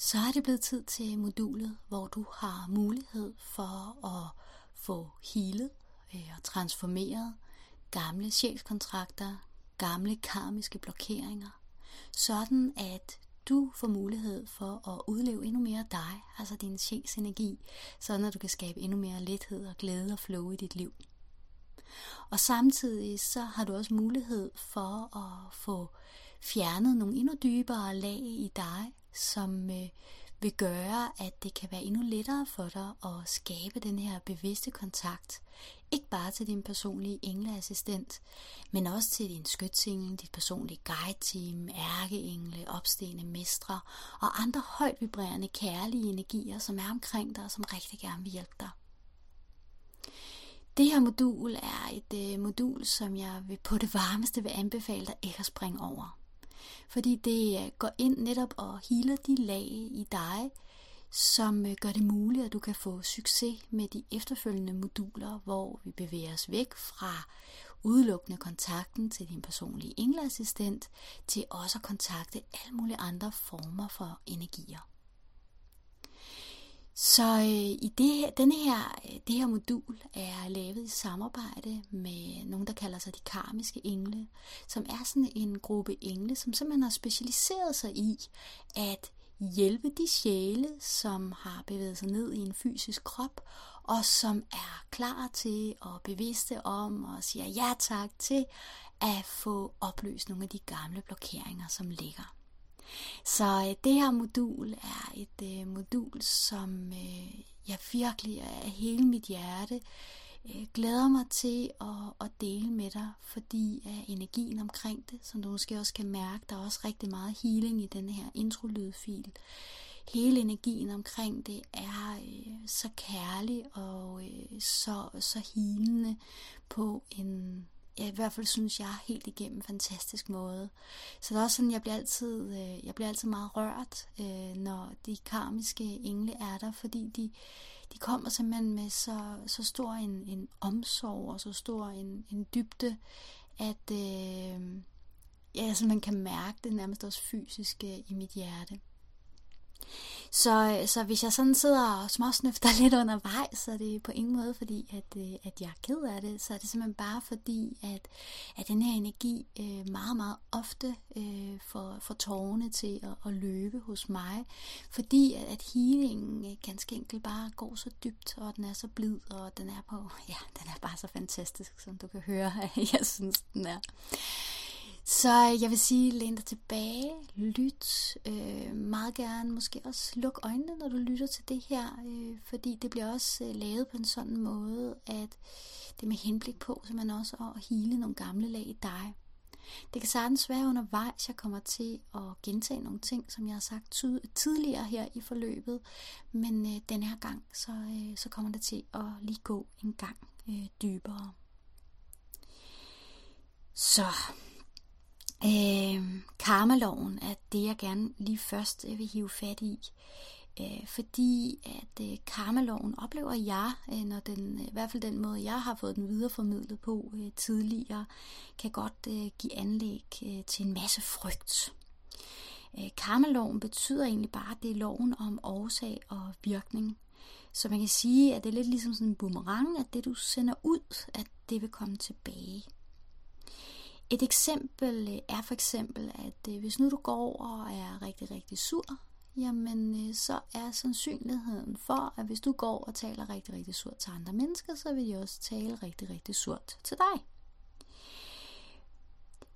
så er det blevet tid til modulet, hvor du har mulighed for at få healet øh, og transformeret gamle sjælskontrakter, gamle karmiske blokeringer, sådan at du får mulighed for at udleve endnu mere dig, altså din sjæls energi, sådan at du kan skabe endnu mere lethed og glæde og flow i dit liv. Og samtidig så har du også mulighed for at få fjernet nogle endnu dybere lag i dig, som øh, vil gøre, at det kan være endnu lettere for dig at skabe den her bevidste kontakt. Ikke bare til din personlige engleassistent, men også til din skytsengel, dit personlige guide-team, ærkeengle, opstigende mestre og andre højt vibrerende kærlige energier, som er omkring dig og som rigtig gerne vil hjælpe dig. Det her modul er et øh, modul, som jeg vil på det varmeste vil anbefale dig ikke at springe over fordi det øh, går ind netop og healer de lag i dig, som øh, gør det muligt, at du kan få succes med de efterfølgende moduler, hvor vi bevæger os væk fra udelukkende kontakten til din personlige engleassistent, til også at kontakte alle mulige andre former for energier. Så øh, i det, her, denne her, øh, det her modul er lavet i samarbejde med nogen, der kalder sig de karmiske engle, som er sådan en gruppe engle, som simpelthen har specialiseret sig i at hjælpe de sjæle, som har bevæget sig ned i en fysisk krop, og som er klar til og bevidste om og siger ja tak til at få opløst nogle af de gamle blokeringer, som ligger. Så øh, det her modul er et øh, modul, som øh, jeg virkelig af hele mit hjerte øh, glæder mig til at, at dele med dig, fordi af energien omkring det, som du måske også kan mærke, der er også rigtig meget healing i den her introlydfil. Hele energien omkring det er øh, så kærlig og øh, så, så hilende på en ja, i hvert fald synes jeg helt igennem fantastisk måde. Så det er også sådan, jeg bliver altid, øh, jeg bliver altid meget rørt, øh, når de karmiske engle er der, fordi de, de kommer simpelthen med så, så stor en, en omsorg og så stor en, en dybde, at øh, ja, så man kan mærke det nærmest også fysisk øh, i mit hjerte. Så, øh, så hvis jeg sådan sidder og småsnøfter lidt undervejs, så er det på ingen måde fordi, at, øh, at jeg er ked af det. Så er det simpelthen bare fordi, at, at den her energi øh, meget, meget ofte øh, får, får tårerne til at, at løbe hos mig. Fordi at, at healingen øh, ganske enkelt bare går så dybt, og den er så blid, og den er på, ja, den er bare så fantastisk, som du kan høre, jeg synes, den er. Så jeg vil sige, læn dig tilbage, lyt, øh, meget gerne, måske også luk øjnene, når du lytter til det her, øh, fordi det bliver også øh, lavet på en sådan måde, at det er med henblik på, så man også at hele nogle gamle lag i dig. Det kan sagtens være undervejs, jeg kommer til at gentage nogle ting, som jeg har sagt tidligere her i forløbet, men øh, den her gang, så, øh, så kommer det til at lige gå en gang øh, dybere. Så Øh, karmaloven er det, jeg gerne lige først øh, vil hive fat i. Øh, fordi at øh, karmaloven oplever jeg, øh, når den, øh, i hvert fald den måde, jeg har fået den videreformidlet på øh, tidligere, kan godt øh, give anlæg øh, til en masse frygt. Øh, karmaloven betyder egentlig bare, at det er loven om årsag og virkning. Så man kan sige, at det er lidt ligesom sådan en boomerang, at det du sender ud, at det vil komme tilbage. Et eksempel øh, er for eksempel, at øh, hvis nu du går og er rigtig, rigtig sur, jamen øh, så er sandsynligheden for, at hvis du går og taler rigtig, rigtig surt til andre mennesker, så vil de også tale rigtig, rigtig surt til dig.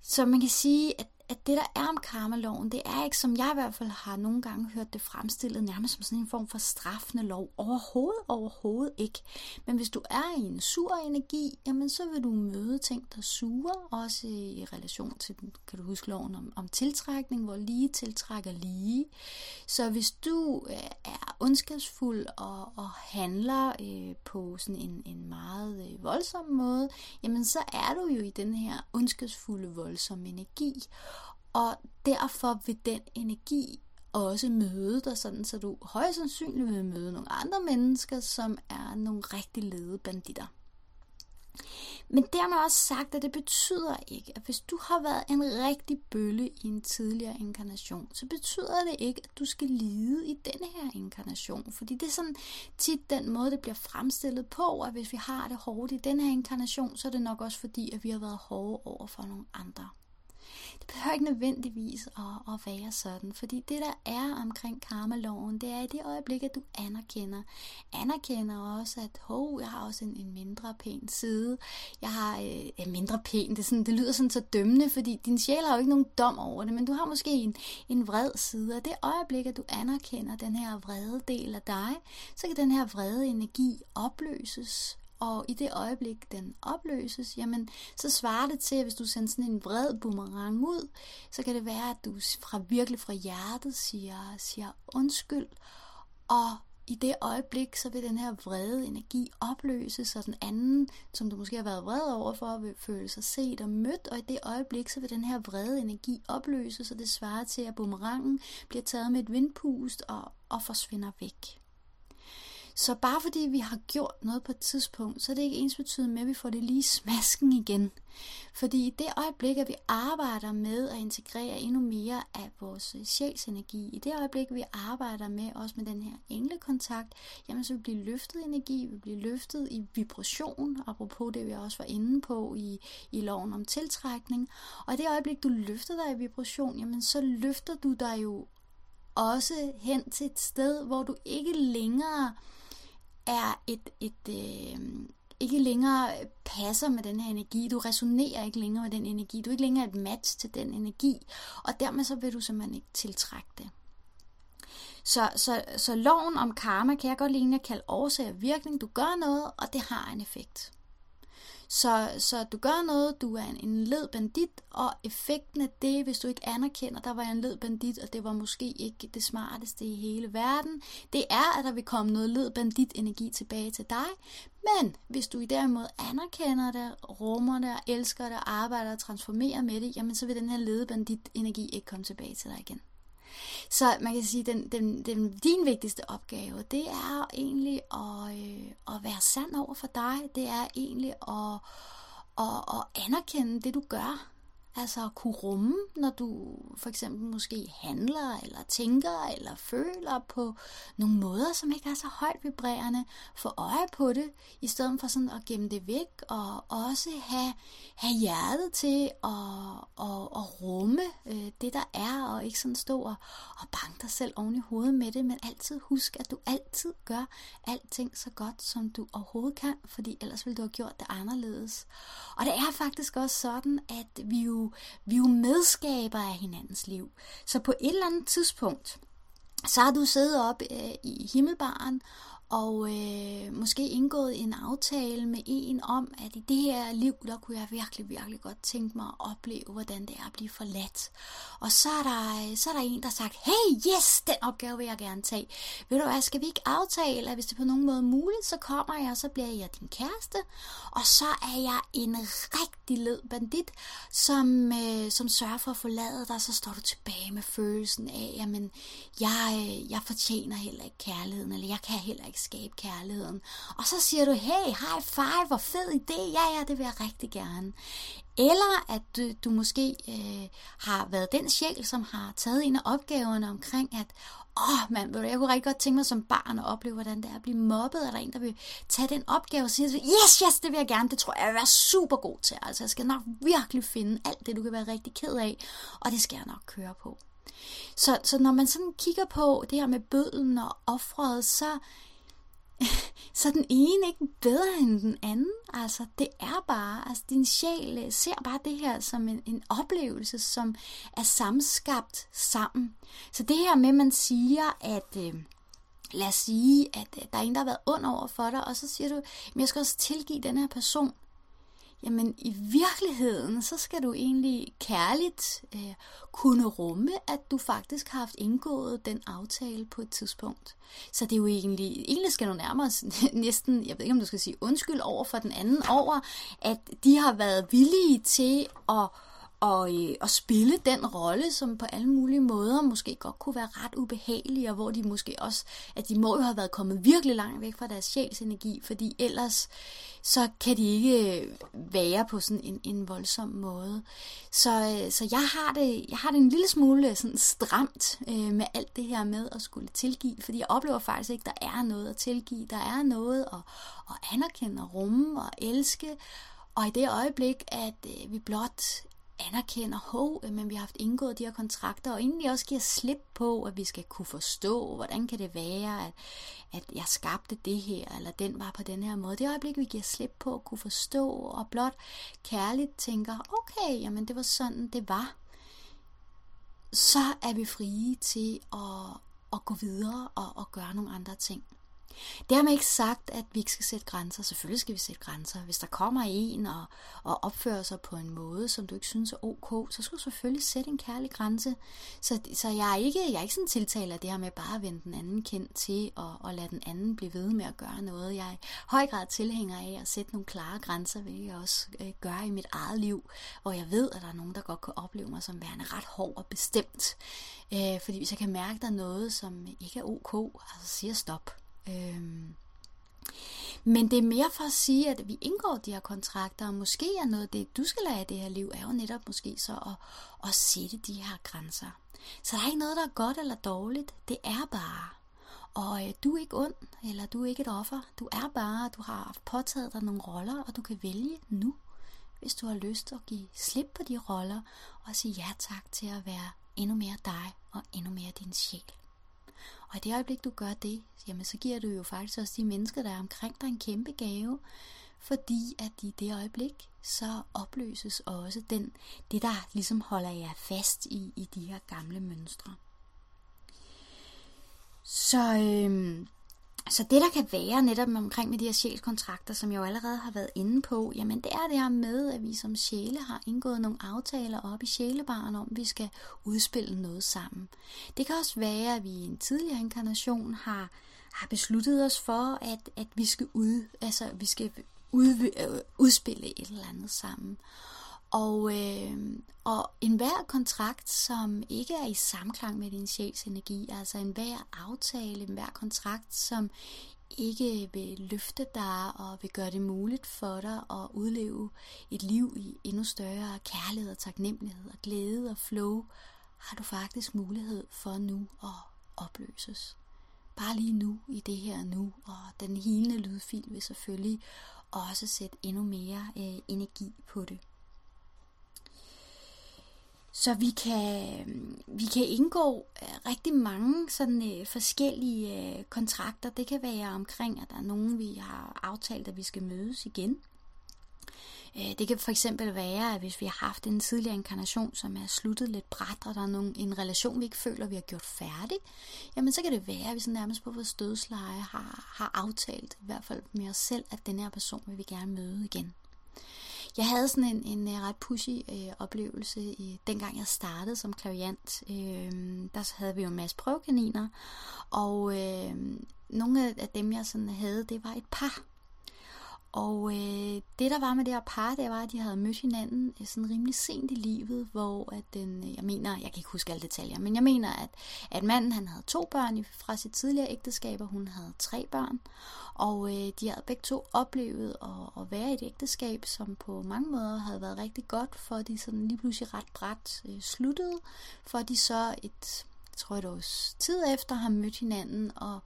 Så man kan sige, at at det, der er om karmaloven, det er ikke, som jeg i hvert fald har nogle gange hørt det fremstillet, nærmest som sådan en form for straffende lov. Overhovedet, overhovedet ikke. Men hvis du er i en sur energi, jamen så vil du møde ting, der suger, også i relation til, kan du huske loven om, om tiltrækning, hvor lige tiltrækker lige. Så hvis du øh, er ondskabsfuld og, og handler øh, på sådan en, en meget øh, voldsom måde, jamen så er du jo i den her ondskabsfulde, voldsomme energi. Og derfor vil den energi også møde dig, sådan så du højst sandsynligt vil møde nogle andre mennesker, som er nogle rigtig lede banditter. Men dermed også sagt, at det betyder ikke, at hvis du har været en rigtig bølle i en tidligere inkarnation, så betyder det ikke, at du skal lide i denne her inkarnation. Fordi det er sådan tit den måde, det bliver fremstillet på, at hvis vi har det hårdt i den her inkarnation, så er det nok også fordi, at vi har været hårde over for nogle andre. Det behøver ikke nødvendigvis at, at være sådan, fordi det der er omkring karmaloven, det er i det øjeblik, at du anerkender. Anerkender også, at hov, jeg har også en, en mindre pæn side. Jeg har øh, mindre pæn, det, er sådan, det lyder sådan så dømmende, fordi din sjæl har jo ikke nogen dom over det, men du har måske en, en vred side, og det øjeblik, at du anerkender den her vrede del af dig, så kan den her vrede energi opløses og i det øjeblik, den opløses, jamen, så svarer det til, at hvis du sender sådan en vred boomerang ud, så kan det være, at du fra virkelig fra hjertet siger, siger undskyld, og i det øjeblik, så vil den her vrede energi opløses, så den anden, som du måske har været vred over for, vil føle sig set og mødt, og i det øjeblik, så vil den her vrede energi opløses, og det svarer til, at boomerangen bliver taget med et vindpust og, og forsvinder væk. Så bare fordi vi har gjort noget på et tidspunkt, så er det ikke ens betydende med, at vi får det lige smasken igen. Fordi i det øjeblik, at vi arbejder med at integrere endnu mere af vores øh, sjælsenergi, i det øjeblik, at vi arbejder med også med den her englekontakt, jamen så vil vi blive løftet i energi, vi bliver løftet i vibration, apropos det, vi også var inde på i, i loven om tiltrækning. Og i det øjeblik, du løfter dig i vibration, jamen så løfter du dig jo også hen til et sted, hvor du ikke længere er et, et øh, ikke længere passer med den her energi. Du resonerer ikke længere med den energi. Du er ikke længere et match til den energi. Og dermed så vil du simpelthen ikke tiltrække det. Så, så, så loven om karma kan jeg godt lide at kalde årsag og virkning. Du gør noget, og det har en effekt. Så, så du gør noget, du er en, en led bandit, og effekten af det, hvis du ikke anerkender, der var jeg en led bandit, og det var måske ikke det smarteste i hele verden, det er, at der vil komme noget led bandit energi tilbage til dig. Men hvis du i derimod anerkender det, rummer det, elsker det, arbejder og transformerer med det, jamen så vil den her led bandit energi ikke komme tilbage til dig igen. Så man kan sige, den, den, den, din vigtigste opgave, det er egentlig at, øh, at være sand over for dig. Det er egentlig at, at, at anerkende det, du gør. Altså at kunne rumme, når du for eksempel måske handler, eller tænker, eller føler på nogle måder, som ikke er så højt vibrerende. Få øje på det, i stedet for sådan at gemme det væk, og også have, have hjertet til at, at, at rumme øh, det, der er, og ikke sådan stå og, og banke dig selv oven i hovedet med det, men altid husk, at du altid gør alting så godt, som du overhovedet kan, fordi ellers ville du have gjort det anderledes. Og det er faktisk også sådan, at vi jo vi er jo medskaber af hinandens liv. Så på et eller andet tidspunkt, så har du siddet op øh, i himmelbaren og øh, måske indgået en aftale med en om, at i det her liv, der kunne jeg virkelig, virkelig godt tænke mig at opleve, hvordan det er at blive forladt. Og så er der, så er der en, der har sagt, hey, yes, den opgave vil jeg gerne tage. Ved du hvad, skal vi ikke aftale, at hvis det på nogen måde er muligt, så kommer jeg, og så bliver jeg din kæreste. Og så er jeg en rigtig led bandit, som, øh, som sørger for at forlade dig, så står du tilbage med følelsen af, jamen, jeg, øh, jeg fortjener heller ikke kærligheden, eller jeg kan heller ikke skabe kærligheden. Og så siger du, hey, high five, hvor fed idé, ja, ja, det vil jeg rigtig gerne. Eller at du, du måske øh, har været den sjæl, som har taget en af opgaverne omkring, at åh oh, mand, jeg kunne rigtig godt tænke mig som barn at opleve, hvordan det er at blive mobbet, eller en, der vil tage den opgave og sige, yes, yes, det vil jeg gerne, det tror jeg, jeg vil være super god til. Altså, jeg skal nok virkelig finde alt det, du kan være rigtig ked af, og det skal jeg nok køre på. Så, så når man sådan kigger på det her med bøden og offret, så så den ene ikke bedre end den anden. Altså, det er bare, altså din sjæl øh, ser bare det her som en, en oplevelse, som er samskabt sammen. Så det her med, at man siger, at øh, lad os sige, at øh, der er en, der har været ond over for dig, og så siger du, men jeg skal også tilgive den her person. Jamen i virkeligheden, så skal du egentlig kærligt øh, kunne rumme, at du faktisk har haft indgået den aftale på et tidspunkt. Så det er jo egentlig, egentlig skal du nærmere næsten, jeg ved ikke om du skal sige undskyld over for den anden, over at de har været villige til at og, øh, og spille den rolle, som på alle mulige måder måske godt kunne være ret ubehagelig, og hvor de måske også, at de må jo have været kommet virkelig langt væk fra deres sjælsenergi, fordi ellers så kan de ikke øh, være på sådan en, en voldsom måde. Så, øh, så jeg, har det, jeg har det en lille smule øh, sådan stramt øh, med alt det her med at skulle tilgive, fordi jeg oplever faktisk ikke, at der er noget at tilgive. Der er noget at, at anerkende og rumme og elske, og i det øjeblik, at øh, vi blot anerkender, hov, øh, men vi har haft indgået de her kontrakter, og egentlig også giver slip på, at vi skal kunne forstå, hvordan kan det være, at, at jeg skabte det her, eller den var på den her måde. Det øjeblik, vi giver slip på at kunne forstå, og blot kærligt tænker, okay, jamen det var sådan, det var, så er vi frie til at, at gå videre og, og gøre nogle andre ting. Dermed ikke sagt, at vi ikke skal sætte grænser. Selvfølgelig skal vi sætte grænser. Hvis der kommer en og, og opfører sig på en måde, som du ikke synes er ok, så skal du selvfølgelig sætte en kærlig grænse. Så, så jeg, er ikke, jeg er ikke sådan tiltaler det her med bare at vende den anden kendt til og, og lade den anden blive ved med at gøre noget. Jeg er i høj grad tilhænger af at sætte nogle klare grænser, hvilket jeg også øh, gør i mit eget liv, hvor jeg ved, at der er nogen, der godt kan opleve mig som værende ret hård og bestemt. Øh, fordi hvis jeg kan mærke, at der er noget, som ikke er ok, altså siger stop Øhm. Men det er mere for at sige, at vi indgår de her kontrakter, og måske er noget af det, du skal lære i det her liv, er jo netop måske så at, at sætte de her grænser. Så der er ikke noget, der er godt eller dårligt. Det er bare. Og øh, du er ikke ond, eller du er ikke et offer. Du er bare, du har påtaget dig nogle roller, og du kan vælge nu, hvis du har lyst at give slip på de roller, og sige ja tak til at være endnu mere dig, og endnu mere din sjæl. Og i det øjeblik, du gør det, jamen så giver du jo faktisk også de mennesker, der er omkring dig, en kæmpe gave. Fordi at i det øjeblik, så opløses også den, det, der ligesom holder jer fast i, i de her gamle mønstre. Så øhm, så det, der kan være netop omkring med de her sjælskontrakter, som jeg jo allerede har været inde på, jamen det er det her med, at vi som sjæle har indgået nogle aftaler op i sjælebaren om, at vi skal udspille noget sammen. Det kan også være, at vi i en tidligere inkarnation har, har besluttet os for, at, at vi skal ud, altså vi skal ud, øh, udspille et eller andet sammen. Og, øh, og enhver kontrakt, som ikke er i samklang med din sjæls energi, altså enhver aftale, enhver kontrakt, som ikke vil løfte dig og vil gøre det muligt for dig at udleve et liv i endnu større kærlighed og taknemmelighed og glæde og flow, har du faktisk mulighed for nu at opløses. Bare lige nu, i det her nu, og den hilende lydfil vil selvfølgelig også sætte endnu mere øh, energi på det. Så vi kan, øh, vi kan indgå øh, rigtig mange sådan øh, forskellige øh, kontrakter. Det kan være omkring, at der er nogen, vi har aftalt, at vi skal mødes igen. Øh, det kan for eksempel være, at hvis vi har haft en tidligere inkarnation, som er sluttet lidt bræt, og der er nogen, en relation, vi ikke føler, vi har gjort færdig, jamen så kan det være, at vi så nærmest på vores dødsleje har, har aftalt, i hvert fald med os selv, at den her person vil vi gerne møde igen. Jeg havde sådan en, en øh, ret pushy øh, oplevelse, i, dengang jeg startede som klaviant. Øh, der havde vi jo en masse prøvekaniner, og øh, nogle af dem, jeg sådan havde, det var et par. Og øh, det der var med det her par, det var, at de havde mødt hinanden øh, sådan rimelig sent i livet, hvor at den, øh, jeg mener, jeg kan ikke huske alle detaljer, men jeg mener, at, at manden han havde to børn fra sit tidligere ægteskab, og hun havde tre børn. Og øh, de havde begge to oplevet at, at være i et ægteskab, som på mange måder havde været rigtig godt, for de sådan lige pludselig ret bræt øh, sluttede, for de så et, jeg tror et års tid efter har mødt hinanden, og,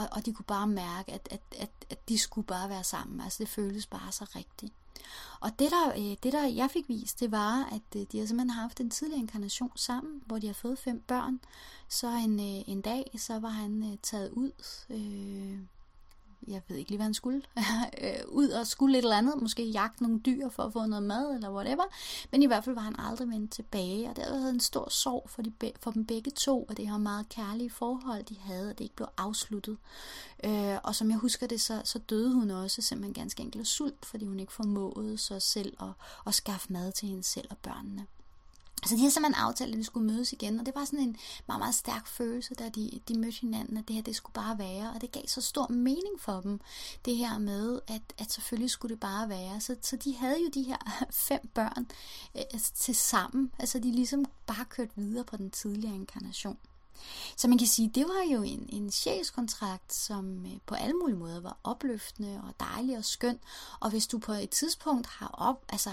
og, og de kunne bare mærke, at, at, at, at de skulle bare være sammen. Altså det føltes bare så rigtigt. Og det der, øh, det der jeg fik vist, det var, at øh, de har simpelthen haft en tidligere inkarnation sammen, hvor de har fået fem børn. Så en, øh, en dag, så var han taget ud øh, jeg ved ikke lige, hvad han skulle, øh, ud og skulle et eller andet, måske jagte nogle dyr for at få noget mad, eller whatever, men i hvert fald var han aldrig vendt tilbage, og der havde en stor sorg for, de, for dem begge to, og det her meget kærlige forhold, de havde, og det ikke blev afsluttet. Øh, og som jeg husker det, så, så døde hun også simpelthen ganske enkelt sult, fordi hun ikke formåede sig selv at, at skaffe mad til hende selv og børnene. Så de har simpelthen aftalt, at de skulle mødes igen, og det var sådan en meget, meget stærk følelse, da de, de mødte hinanden, at det her, det skulle bare være, og det gav så stor mening for dem, det her med, at, at selvfølgelig skulle det bare være. Så, så de havde jo de her fem børn øh, til sammen, altså de ligesom bare kørt videre på den tidligere inkarnation. Så man kan sige, det var jo en, en sjælskontrakt, som øh, på alle mulige måder var opløftende og dejlig og skøn. Og hvis du på et tidspunkt har op, altså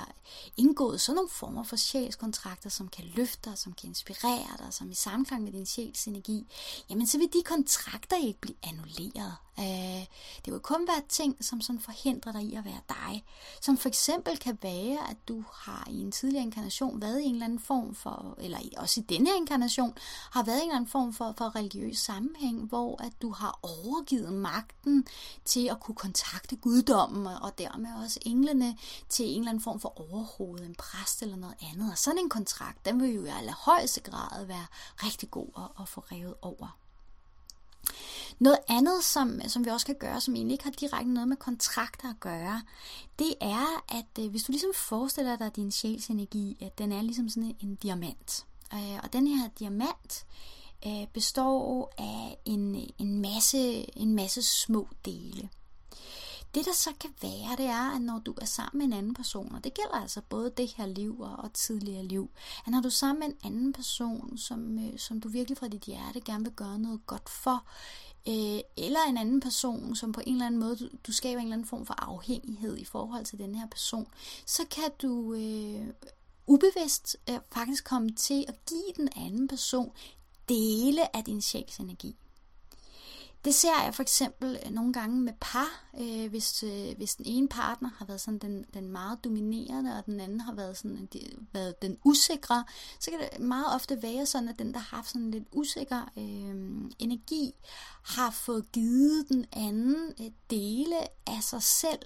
indgået sådan nogle former for sjælskontrakter, som kan løfte dig, som kan inspirere dig, som i samklang med din sjæls energi, jamen så vil de kontrakter ikke blive annulleret. Øh, det vil kun være ting, som sådan forhindrer dig i at være dig. Som for eksempel kan være, at du har i en tidligere inkarnation været i en eller anden form for, eller også i denne her inkarnation, har været i en eller anden form for, for religiøs sammenhæng, hvor at du har overgivet magten til at kunne kontakte guddommen, og dermed også englene til en eller anden form for overhoved, en præst eller noget andet. Og sådan en kontrakt, den vil jo i allerhøjeste grad være rigtig god at, at få revet over. Noget andet, som, som vi også kan gøre, som egentlig ikke har direkte noget med kontrakter at gøre, det er, at øh, hvis du ligesom forestiller dig din sjælsenergi, at den er ligesom sådan en, diamant. Øh, og den her diamant øh, består af en, en, masse, en masse små dele. Det der så kan være, det er, at når du er sammen med en anden person, og det gælder altså både det her liv og, og tidligere liv, at når du er sammen med en anden person, som, øh, som du virkelig fra dit hjerte gerne vil gøre noget godt for, øh, eller en anden person, som på en eller anden måde, du, du skaber en eller anden form for afhængighed i forhold til den her person, så kan du øh, ubevidst øh, faktisk komme til at give den anden person dele af din sjæls energi. Det ser jeg for eksempel øh, nogle gange med par, øh, hvis, øh, hvis den ene partner har været sådan den, den meget dominerende, og den anden har været, sådan, de, været den usikre, så kan det meget ofte være sådan, at den, der har haft sådan lidt usikker øh, energi, har fået givet den anden øh, dele af sig selv.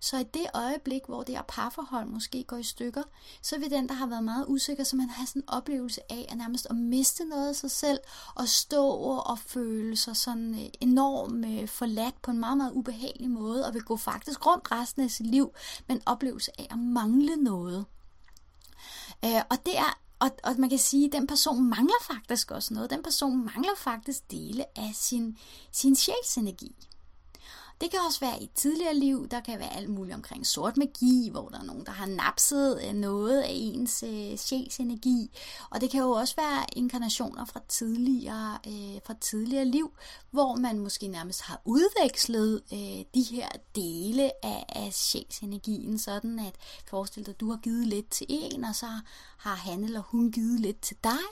Så i det øjeblik, hvor det her parforhold måske går i stykker, så vil den, der har været meget usikker, så man har sådan en oplevelse af at nærmest at miste noget af sig selv, og stå og føle sig sådan øh, enormt øh, forladt på en meget, meget ubehagelig måde, og vil gå faktisk rundt resten af sit liv med en oplevelse af at mangle noget. Øh, og det er og, og man kan sige, at den person mangler faktisk også noget. Den person mangler faktisk dele af sin, sin sjælsenergi. Det kan også være i tidligere liv, der kan være alt muligt omkring sort magi, hvor der er nogen, der har napset øh, noget af ens øh, sjælsenergi. Og det kan jo også være inkarnationer fra tidligere, øh, fra tidligere liv, hvor man måske nærmest har udvekslet øh, de her dele af, af sjælsenergien, sådan at forestil dig, at du har givet lidt til en, og så har han eller hun givet lidt til dig.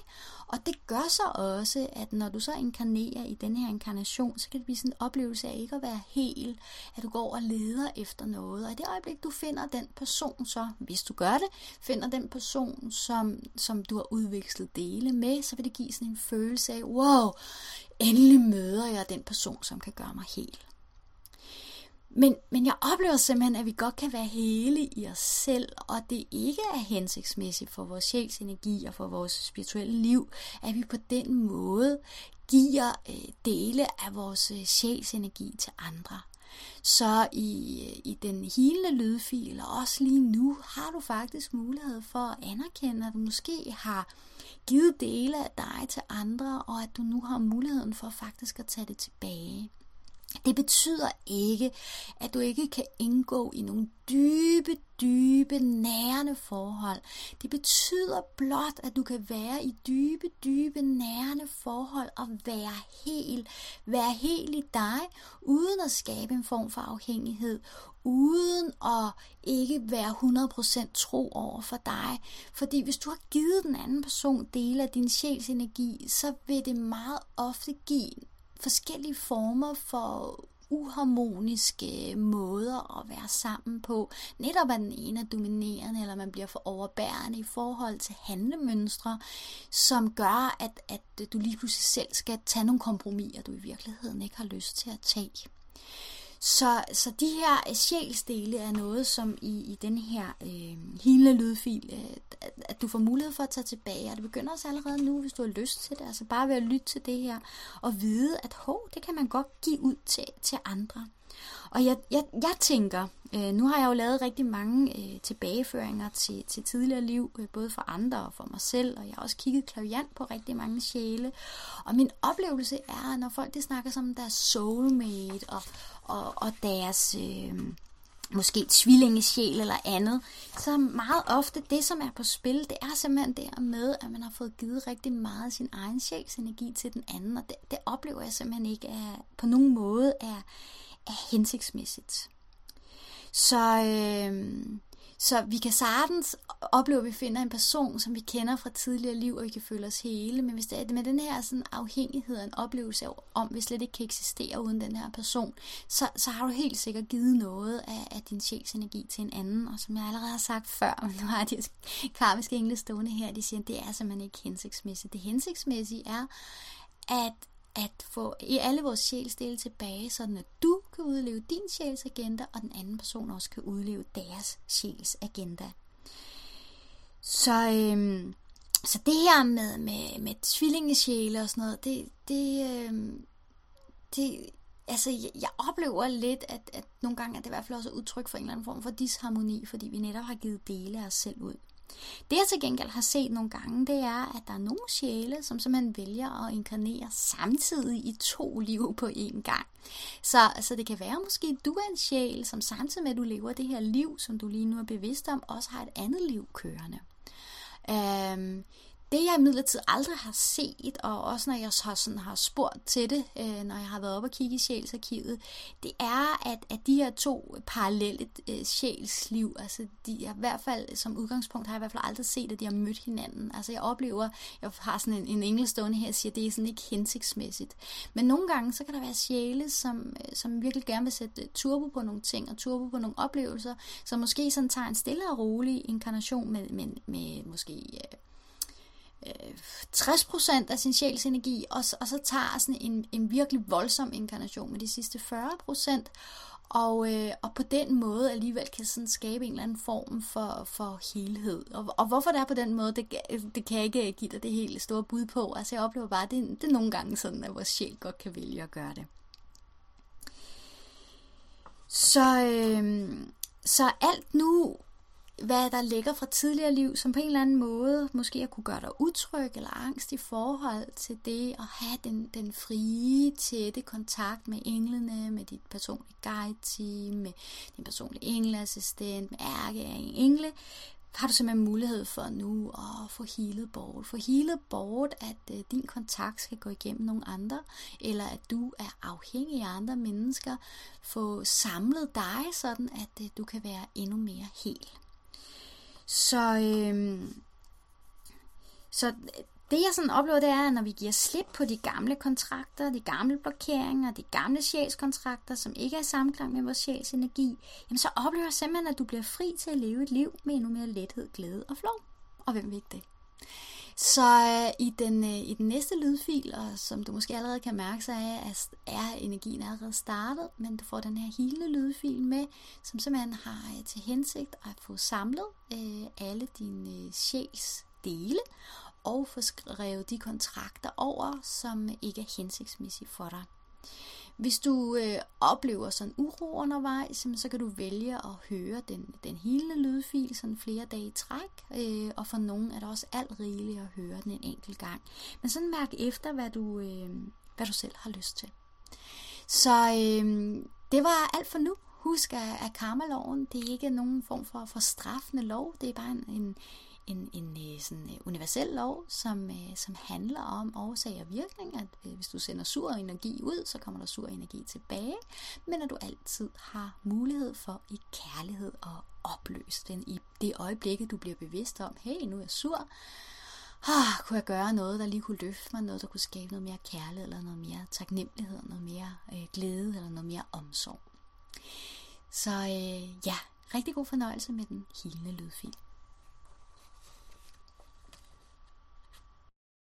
Og det gør så også, at når du så inkarnerer i den her inkarnation, så kan det blive sådan en oplevelse af ikke at være helt del, at du går og leder efter noget. Og i det øjeblik, du finder den person så, hvis du gør det, finder den person, som, som du har udvekslet dele med, så vil det give sådan en følelse af, wow, endelig møder jeg den person, som kan gøre mig hel. Men, men jeg oplever simpelthen, at vi godt kan være hele i os selv, og det ikke er hensigtsmæssigt for vores sjæls energi og for vores spirituelle liv, at vi på den måde giver øh, dele af vores øh, sjæls energi til andre. Så i, øh, i den hele lydfil, og også lige nu, har du faktisk mulighed for at anerkende, at du måske har givet dele af dig til andre, og at du nu har muligheden for faktisk at tage det tilbage. Det betyder ikke, at du ikke kan indgå i nogle dybe, dybe, nærende forhold. Det betyder blot, at du kan være i dybe, dybe, nærende forhold og være helt, være helt i dig, uden at skabe en form for afhængighed, uden at ikke være 100% tro over for dig. Fordi hvis du har givet den anden person dele af din sjæls energi, så vil det meget ofte give forskellige former for uharmoniske måder at være sammen på. Netop at den ene er dominerende, eller man bliver for overbærende i forhold til handlemønstre, som gør, at, at du lige pludselig selv skal tage nogle kompromiser, du i virkeligheden ikke har lyst til at tage. Så, så de her sjælsdele er noget, som i, i den her øh, hele lydfil, øh, at, at du får mulighed for at tage tilbage. Og det begynder også allerede nu, hvis du har lyst til det. Altså bare ved at lytte til det her, og vide, at hov, det kan man godt give ud til, til andre. Og jeg, jeg, jeg tænker, Øh, nu har jeg jo lavet rigtig mange øh, tilbageføringer til, til tidligere liv, øh, både for andre og for mig selv, og jeg har også kigget klaviant på rigtig mange sjæle. Og min oplevelse er, når folk de snakker som deres soulmate og, og, og deres... Øh, måske tvillingesjæl eller andet, så meget ofte det, som er på spil, det er simpelthen der med, at man har fået givet rigtig meget af sin egen sjæls energi til den anden, og det, det oplever jeg simpelthen ikke er, på nogen måde er, er hensigtsmæssigt. Så, øh, så vi kan sagtens opleve, at vi finder en person, som vi kender fra tidligere liv, og vi kan føle os hele. Men hvis det er med den her sådan, afhængighed og en oplevelse om, vi slet ikke kan eksistere uden den her person, så, så har du helt sikkert givet noget af, af din sjæls energi til en anden. Og som jeg allerede har sagt før, men nu har de karmiske engle stående her, de siger, at det er simpelthen ikke hensigtsmæssigt. Det hensigtsmæssige er, at at få i alle vores sjælsdele tilbage, så at du kan udleve din sjæls agenda, og den anden person også kan udleve deres sjæls agenda. Så, øhm, så det her med, med, med tvillingesjæle og sådan noget, det, det, øhm, det altså, jeg, jeg oplever lidt, at, at nogle gange er det i hvert fald også udtryk for en eller anden form for disharmoni, fordi vi netop har givet dele af os selv ud. Det jeg til gengæld har set nogle gange, det er, at der er nogle sjæle, som simpelthen vælger at inkarnere samtidig i to liv på én gang. Så, så det kan være måske, at du er en sjæl, som samtidig med, at du lever det her liv, som du lige nu er bevidst om, også har et andet liv kørende. Øhm, det jeg imidlertid aldrig har set, og også når jeg har, sådan, har spurgt til det, øh, når jeg har været oppe og kigge i sjælsarkivet, det er, at, at de her to parallelle øh, sjælsliv, altså de har i hvert fald som udgangspunkt, har jeg i hvert fald aldrig set, at de har mødt hinanden. Altså jeg oplever, jeg har sådan en, en engel stående her, og siger, at det er sådan ikke hensigtsmæssigt. Men nogle gange, så kan der være sjæle, som, øh, som virkelig gerne vil sætte turbo på nogle ting, og turbo på nogle oplevelser, som måske sådan tager en stille og rolig inkarnation med, med, med måske... Øh, 60% af sin sjæls energi, og, og så tager sådan en, en virkelig voldsom inkarnation med de sidste 40%, og, øh, og på den måde alligevel kan sådan skabe en eller anden form for, for helhed. Og, og hvorfor det er på den måde, det, øh, det kan jeg ikke øh, give dig det helt store bud på. Altså jeg oplever bare, at det, det er nogle gange sådan, at vores sjæl godt kan vælge at gøre det. Så, øh, så alt nu hvad der ligger fra tidligere liv, som på en eller anden måde måske at kunne gøre dig utryg eller angst i forhold til det at have den, den frie, tætte kontakt med englene, med dit personlige guide-team, med din personlige engleassistent, med ærke engle, har du simpelthen mulighed for nu at få healet bort. Få healet bort, at øh, din kontakt skal gå igennem nogle andre, eller at du er afhængig af andre mennesker. Få samlet dig sådan, at øh, du kan være endnu mere hel. Så, øhm, så det jeg sådan oplever, det er, at når vi giver slip på de gamle kontrakter, de gamle blokeringer, de gamle sjælskontrakter, som ikke er i samklang med vores sjæls energi, jamen så oplever jeg simpelthen, at du bliver fri til at leve et liv med endnu mere lethed, glæde og flow. Og hvem vil ikke det? Så øh, i, den, øh, i den næste lydfil, og som du måske allerede kan mærke, så er, er energien allerede startet, men du får den her hele lydfil med, som simpelthen har øh, til hensigt at få samlet øh, alle dine øh, sjæls dele, og få skrevet de kontrakter over, som ikke er hensigtsmæssige for dig. Hvis du øh, oplever sådan uro undervejs, så kan du vælge at høre den, den hele lydfil sådan flere dage i træk, øh, og for nogen er det også alt rigeligt at høre den en enkelt gang. Men sådan mærk efter, hvad du, øh, hvad du selv har lyst til. Så øh, det var alt for nu. Husk, at, karmaloven, det er ikke nogen form for, for straffende lov. Det er bare en, en, en, en øh, sådan øh, universel lov, som, øh, som handler om årsag og virkning, at hvis du sender sur energi ud, så kommer der sur energi tilbage, men at du altid har mulighed for i kærlighed at opløse den i det øjeblik, du bliver bevidst om, hey, nu er jeg sur, ah, kunne jeg gøre noget, der lige kunne løfte mig, noget, der kunne skabe noget mere kærlighed, eller noget mere taknemmelighed, noget mere øh, glæde, eller noget mere omsorg. Så øh, ja, rigtig god fornøjelse med den hilende lydfil.